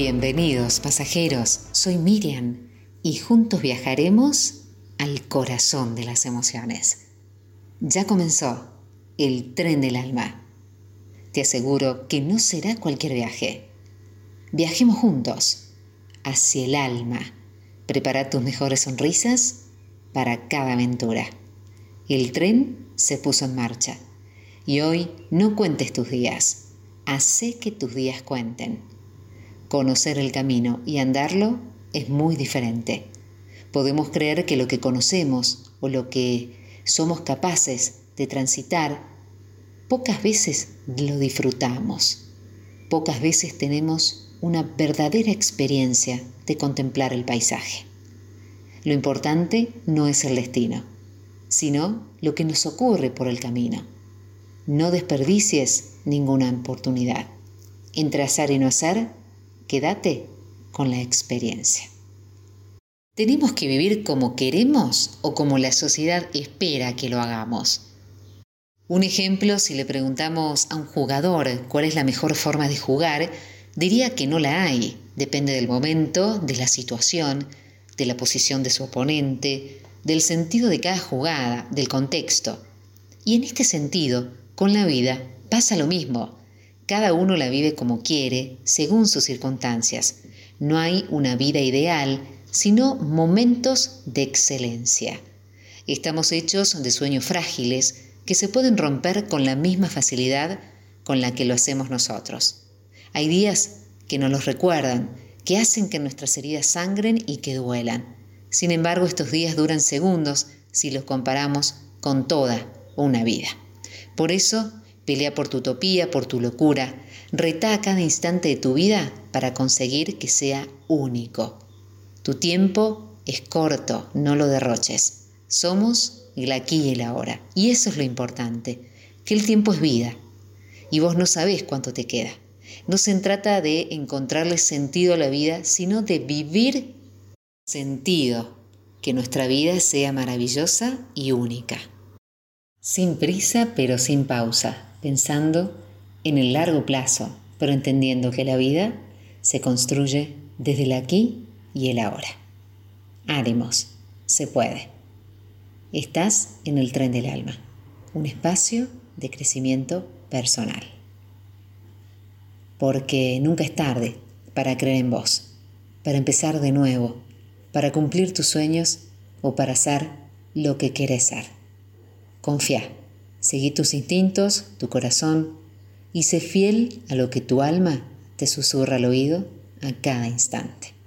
Bienvenidos pasajeros, soy Miriam y juntos viajaremos al corazón de las emociones. Ya comenzó el tren del alma. Te aseguro que no será cualquier viaje. Viajemos juntos hacia el alma. Prepara tus mejores sonrisas para cada aventura. El tren se puso en marcha y hoy no cuentes tus días, hace que tus días cuenten Conocer el camino y andarlo es muy diferente. Podemos creer que lo que conocemos o lo que somos capaces de transitar, pocas veces lo disfrutamos. Pocas veces tenemos una verdadera experiencia de contemplar el paisaje. Lo importante no es el destino, sino lo que nos ocurre por el camino. No desperdicies ninguna oportunidad. Entre hacer y no hacer, quédate con la experiencia. ¿Tenemos que vivir como queremos o como la sociedad espera que lo hagamos? Un ejemplo, si le preguntamos a un jugador cuál es la mejor forma de jugar, diría que no la hay. Depende del momento, de la situación, de la posición de su oponente, del sentido de cada jugada, del contexto. Y en este sentido, con la vida pasa lo mismo. Cada uno la vive como quiere, según sus circunstancias. No hay una vida ideal, sino momentos de excelencia. Estamos hechos de sueños frágiles que se pueden romper con la misma facilidad con la que lo hacemos nosotros. Hay días que nos los recuerdan, que hacen que nuestras heridas sangren y que duelan. Sin embargo, estos días duran segundos si los comparamos con toda una vida. Por eso, Pelea por tu utopía, por tu locura. Reta a cada instante de tu vida para conseguir que sea único. Tu tiempo es corto, no lo derroches. Somos el aquí y el ahora. Y eso es lo importante, que el tiempo es vida. Y vos no sabés cuánto te queda. No se trata de encontrarle sentido a la vida, sino de vivir sentido, que nuestra vida sea maravillosa y única. Sin prisa, pero sin pausa pensando en el largo plazo, pero entendiendo que la vida se construye desde el aquí y el ahora. Ánimos, se puede. Estás en el tren del alma, un espacio de crecimiento personal. Porque nunca es tarde para creer en vos, para empezar de nuevo, para cumplir tus sueños o para ser lo que quieres ser. Confía Seguí tus instintos, tu corazón, y sé fiel a lo que tu alma te susurra al oído a cada instante.